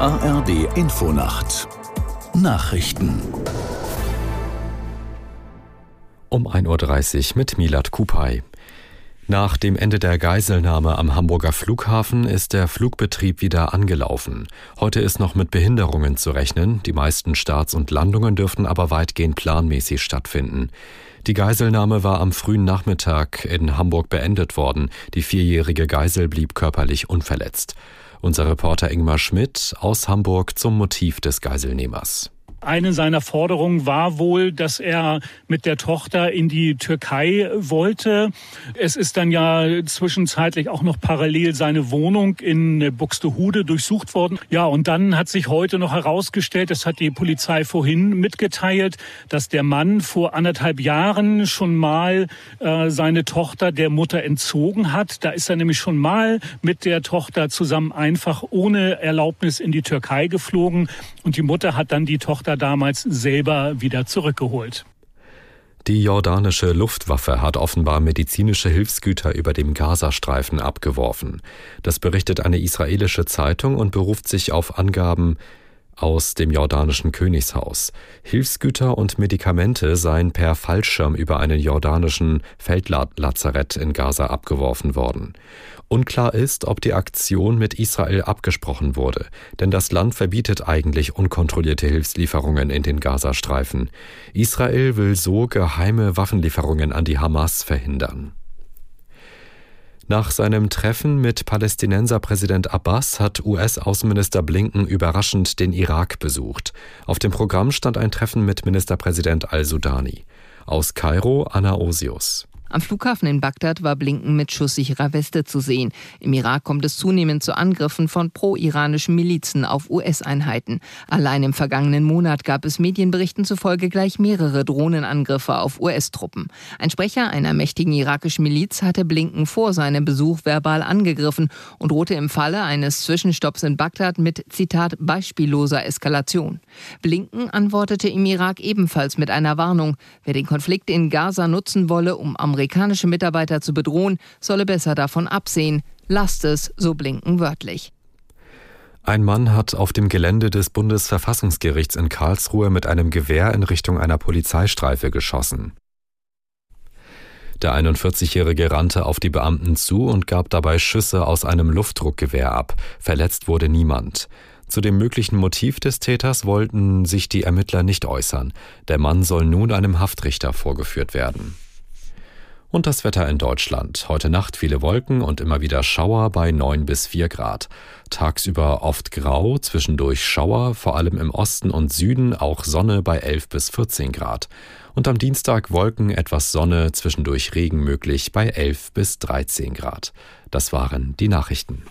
ARD Infonacht Nachrichten um 1.30 Uhr mit Milat Kupay. Nach dem Ende der Geiselnahme am Hamburger Flughafen ist der Flugbetrieb wieder angelaufen. Heute ist noch mit Behinderungen zu rechnen. Die meisten Starts und Landungen dürften aber weitgehend planmäßig stattfinden. Die Geiselnahme war am frühen Nachmittag in Hamburg beendet worden. Die vierjährige Geisel blieb körperlich unverletzt. Unser Reporter Ingmar Schmidt aus Hamburg zum Motiv des Geiselnehmers. Eine seiner Forderungen war wohl, dass er mit der Tochter in die Türkei wollte. Es ist dann ja zwischenzeitlich auch noch parallel seine Wohnung in Buxtehude durchsucht worden. Ja, und dann hat sich heute noch herausgestellt, das hat die Polizei vorhin mitgeteilt, dass der Mann vor anderthalb Jahren schon mal äh, seine Tochter der Mutter entzogen hat. Da ist er nämlich schon mal mit der Tochter zusammen einfach ohne Erlaubnis in die Türkei geflogen und die Mutter hat dann die Tochter damals selber wieder zurückgeholt. Die jordanische Luftwaffe hat offenbar medizinische Hilfsgüter über dem Gazastreifen abgeworfen. Das berichtet eine israelische Zeitung und beruft sich auf Angaben aus dem jordanischen Königshaus. Hilfsgüter und Medikamente seien per Fallschirm über einen jordanischen Feldlazarett in Gaza abgeworfen worden. Unklar ist, ob die Aktion mit Israel abgesprochen wurde, denn das Land verbietet eigentlich unkontrollierte Hilfslieferungen in den Gazastreifen. Israel will so geheime Waffenlieferungen an die Hamas verhindern. Nach seinem Treffen mit Palästinenser Präsident Abbas hat US-Außenminister Blinken überraschend den Irak besucht. Auf dem Programm stand ein Treffen mit Ministerpräsident al-Sudani. Aus Kairo Anna Osius. Am Flughafen in Bagdad war Blinken mit schusssicherer Weste zu sehen. Im Irak kommt es zunehmend zu Angriffen von pro-iranischen Milizen auf US-Einheiten. Allein im vergangenen Monat gab es Medienberichten zufolge gleich mehrere Drohnenangriffe auf US-Truppen. Ein Sprecher einer mächtigen irakischen Miliz hatte Blinken vor seinem Besuch verbal angegriffen und drohte im Falle eines Zwischenstopps in Bagdad mit, Zitat, beispielloser Eskalation. Blinken antwortete im Irak ebenfalls mit einer Warnung. Wer den Konflikt in Gaza nutzen wolle, um am amerikanische Mitarbeiter zu bedrohen, solle besser davon absehen. Lasst es, so blinken wörtlich. Ein Mann hat auf dem Gelände des Bundesverfassungsgerichts in Karlsruhe mit einem Gewehr in Richtung einer Polizeistreife geschossen. Der 41-Jährige rannte auf die Beamten zu und gab dabei Schüsse aus einem Luftdruckgewehr ab. Verletzt wurde niemand. Zu dem möglichen Motiv des Täters wollten sich die Ermittler nicht äußern. Der Mann soll nun einem Haftrichter vorgeführt werden. Und das Wetter in Deutschland. Heute Nacht viele Wolken und immer wieder Schauer bei 9 bis 4 Grad. Tagsüber oft grau, zwischendurch Schauer, vor allem im Osten und Süden auch Sonne bei 11 bis 14 Grad. Und am Dienstag Wolken, etwas Sonne, zwischendurch Regen möglich bei 11 bis 13 Grad. Das waren die Nachrichten.